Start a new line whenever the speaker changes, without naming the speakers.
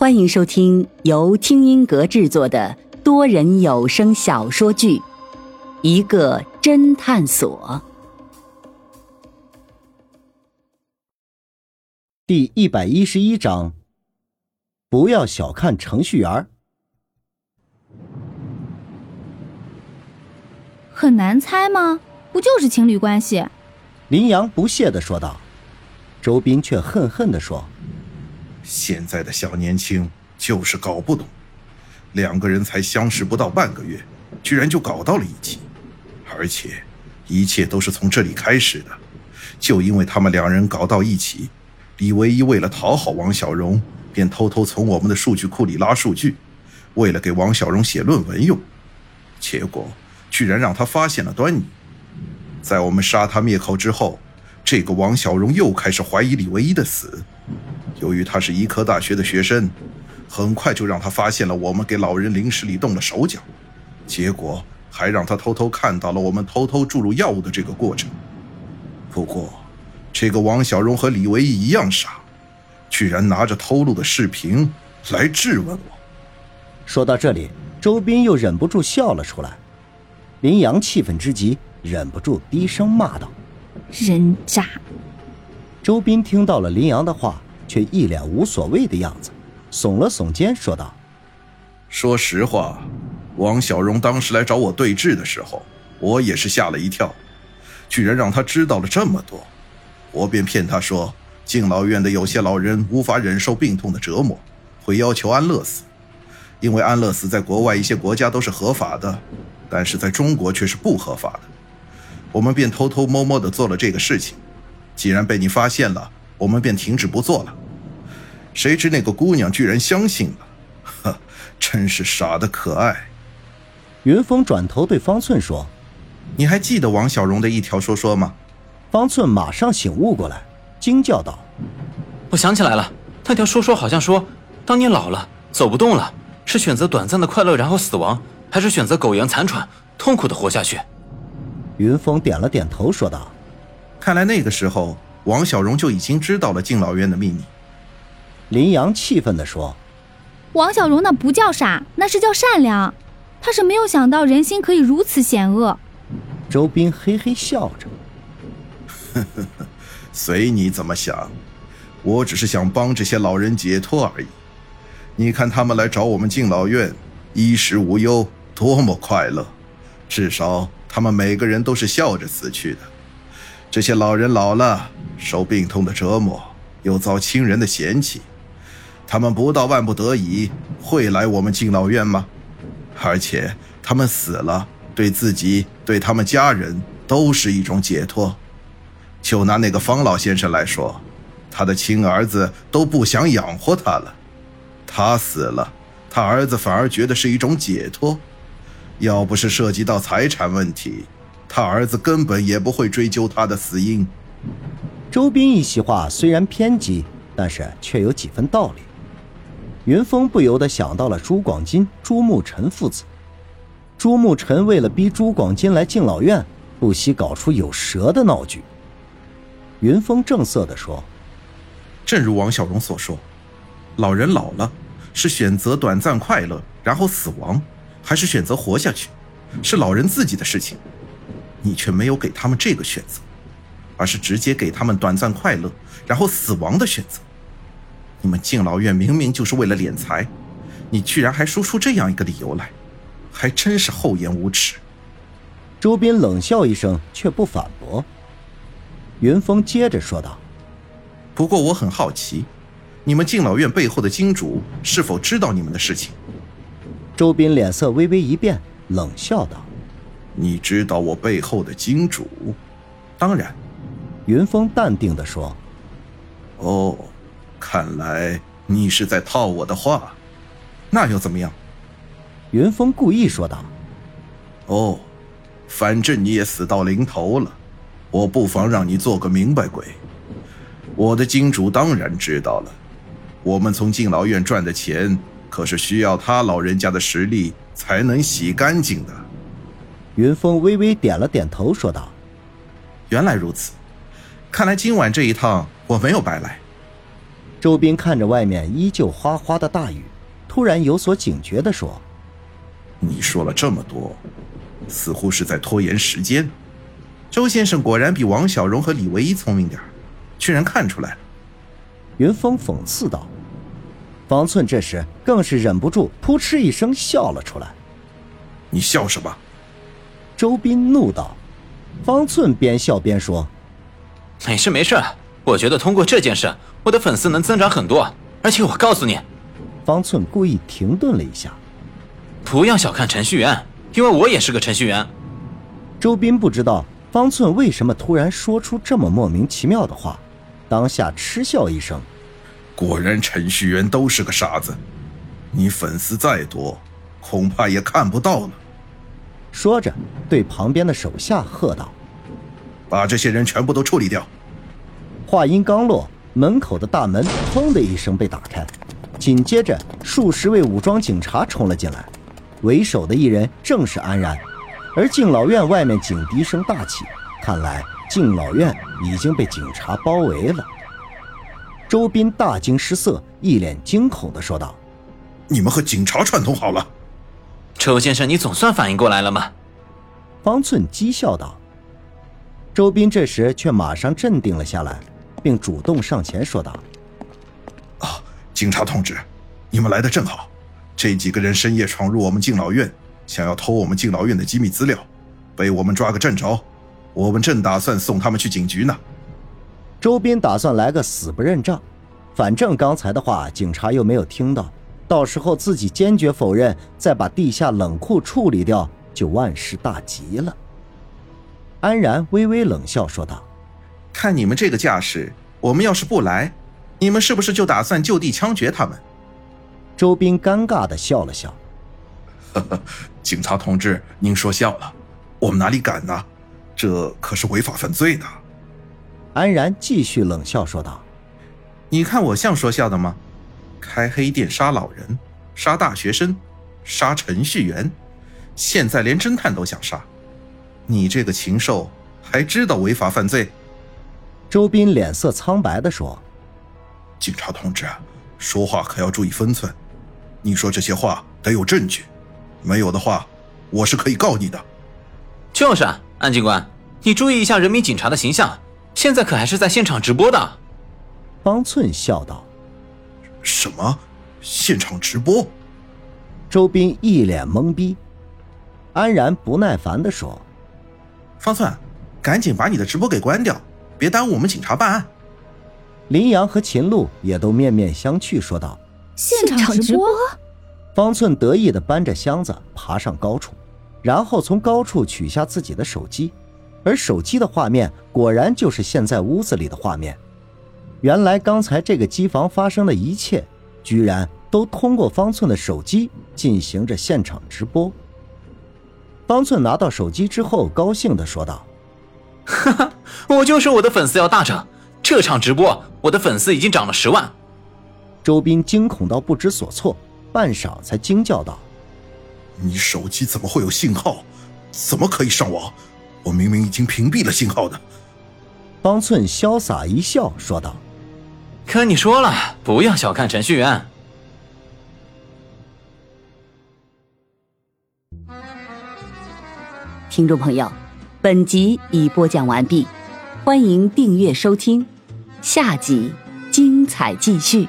欢迎收听由听音阁制作的多人有声小说剧《一个侦探所》
第一百一十一章。不要小看程序员。
很难猜吗？不就是情侣关系？
林阳不屑的说道。周斌却恨恨的说。
现在的小年轻就是搞不懂，两个人才相识不到半个月，居然就搞到了一起，而且一切都是从这里开始的。就因为他们两人搞到一起，李唯一为了讨好王小荣，便偷偷从我们的数据库里拉数据，为了给王小荣写论文用，结果居然让他发现了端倪。在我们杀他灭口之后，这个王小荣又开始怀疑李唯一的死。由于他是医科大学的学生，很快就让他发现了我们给老人零食里动了手脚，结果还让他偷偷看到了我们偷偷注入药物的这个过程。不过，这个王小荣和李维一一样傻，居然拿着偷录的视频来质问我。
说到这里，周斌又忍不住笑了出来。林阳气愤之极，忍不住低声骂道：“
人渣！”
周斌听到了林阳的话。却一脸无所谓的样子，耸了耸肩，说道：“
说实话，王小荣当时来找我对峙的时候，我也是吓了一跳，居然让他知道了这么多。我便骗他说，敬老院的有些老人无法忍受病痛的折磨，会要求安乐死，因为安乐死在国外一些国家都是合法的，但是在中国却是不合法的。我们便偷偷摸摸的做了这个事情，既然被你发现了。”我们便停止不做了，谁知那个姑娘居然相信了，呵，真是傻的可爱。
云峰转头对方寸说：“
你还记得王小荣的一条说说吗？”
方寸马上醒悟过来，惊叫道：“
我想起来了，那条说说好像说，当你老了走不动了，是选择短暂的快乐然后死亡，还是选择苟延残喘痛苦的活下去？”
云峰点了点头，说道：“
看来那个时候。”王小荣就已经知道了敬老院的秘密。
林阳气愤地说：“
王小荣那不叫傻，那是叫善良。他是没有想到人心可以如此险恶。”
周斌嘿嘿笑着：“
呵呵呵，随你怎么想，我只是想帮这些老人解脱而已。你看他们来找我们敬老院，衣食无忧，多么快乐！至少他们每个人都是笑着死去的。”这些老人老了，受病痛的折磨，又遭亲人的嫌弃，他们不到万不得已会来我们敬老院吗？而且他们死了，对自己、对他们家人都是一种解脱。就拿那个方老先生来说，他的亲儿子都不想养活他了，他死了，他儿子反而觉得是一种解脱。要不是涉及到财产问题。他儿子根本也不会追究他的死因。
周斌一席话虽然偏激，但是却有几分道理。云峰不由得想到了朱广金、朱慕辰父子。朱慕辰为了逼朱广金来敬老院，不惜搞出有蛇的闹剧。云峰正色地说：“
正如王小荣所说，老人老了，是选择短暂快乐然后死亡，还是选择活下去，是老人自己的事情。”你却没有给他们这个选择，而是直接给他们短暂快乐然后死亡的选择。你们敬老院明明就是为了敛财，你居然还说出这样一个理由来，还真是厚颜无耻。
周斌冷笑一声，却不反驳。云峰接着说道：“
不过我很好奇，你们敬老院背后的金主是否知道你们的事情？”
周斌脸色微微一变，冷笑道。
你知道我背后的金主？当然，
云峰淡定的说：“
哦，看来你是在套我的话，那又怎么样？”
云峰故意说道：“
哦，反正你也死到临头了，我不妨让你做个明白鬼。我的金主当然知道了，我们从敬老院赚的钱，可是需要他老人家的实力才能洗干净的。”
云峰微微点了点头，说道：“
原来如此，看来今晚这一趟我没有白来。”
周斌看着外面依旧哗哗的大雨，突然有所警觉地说：“
你说了这么多，似乎是在拖延时间。周先生果然比王小荣和李唯一聪明点居然看出来了。”
云峰讽刺道。方寸这时更是忍不住扑哧一声笑了出来。
“你笑什么？”
周斌怒道。方寸边笑边说：“
没事没事，我觉得通过这件事，我的粉丝能增长很多。而且我告诉你，
方寸故意停顿了一下，
不要小看程序员，因为我也是个程序员。”
周斌不知道方寸为什么突然说出这么莫名其妙的话，当下嗤笑一声：“
果然程序员都是个傻子，你粉丝再多，恐怕也看不到了。”
说着，对旁边的手下喝道：“
把这些人全部都处理掉。”
话音刚落，门口的大门“砰”的一声被打开，紧接着数十位武装警察冲了进来，为首的一人正是安然。而敬老院外面警笛声大起，看来敬老院已经被警察包围了。周斌大惊失色，一脸惊恐地说道：“
你们和警察串通好了？”
周先生，你总算反应过来了吗？
方寸讥笑道。周斌这时却马上镇定了下来，并主动上前说道：“
啊，警察同志，你们来的正好。这几个人深夜闯入我们敬老院，想要偷我们敬老院的机密资料，被我们抓个正着。我们正打算送他们去警局呢。”
周斌打算来个死不认账，反正刚才的话警察又没有听到。到时候自己坚决否认，再把地下冷库处理掉，就万事大吉了。安然微微冷笑说道：“
看你们这个架势，我们要是不来，你们是不是就打算就地枪决他们？”
周斌尴尬的笑了笑：“
呵呵，警察同志，您说笑了，我们哪里敢呢？这可是违法犯罪呢。”
安然继续冷笑说道：“
你看我像说笑的吗？”开黑店杀老人，杀大学生，杀程序员，现在连侦探都想杀，你这个禽兽还知道违法犯罪？
周斌脸色苍白地说：“
警察同志，说话可要注意分寸。你说这些话得有证据，没有的话，我是可以告你的。”
就是啊，安警官，你注意一下人民警察的形象，现在可还是在现场直播的。
方寸笑道。
什么？现场直播？
周斌一脸懵逼。安然不耐烦地说：“
方寸，赶紧把你的直播给关掉，别耽误我们警察办案。”
林阳和秦璐也都面面相觑，说道：“
现场直播？”
方寸得意地搬着箱子爬上高处，然后从高处取下自己的手机，而手机的画面果然就是现在屋子里的画面。原来刚才这个机房发生的一切，居然都通过方寸的手机进行着现场直播。方寸拿到手机之后，高兴的说道：“
哈哈，我就说我的粉丝要大涨，这场直播我的粉丝已经涨了十万。”
周斌惊恐到不知所措，半晌才惊叫道：“
你手机怎么会有信号？怎么可以上网？我明明已经屏蔽了信号的。”
方寸潇洒一笑，说道。
跟你说了，不要小看程序员。
听众朋友，本集已播讲完毕，欢迎订阅收听，下集精彩继续。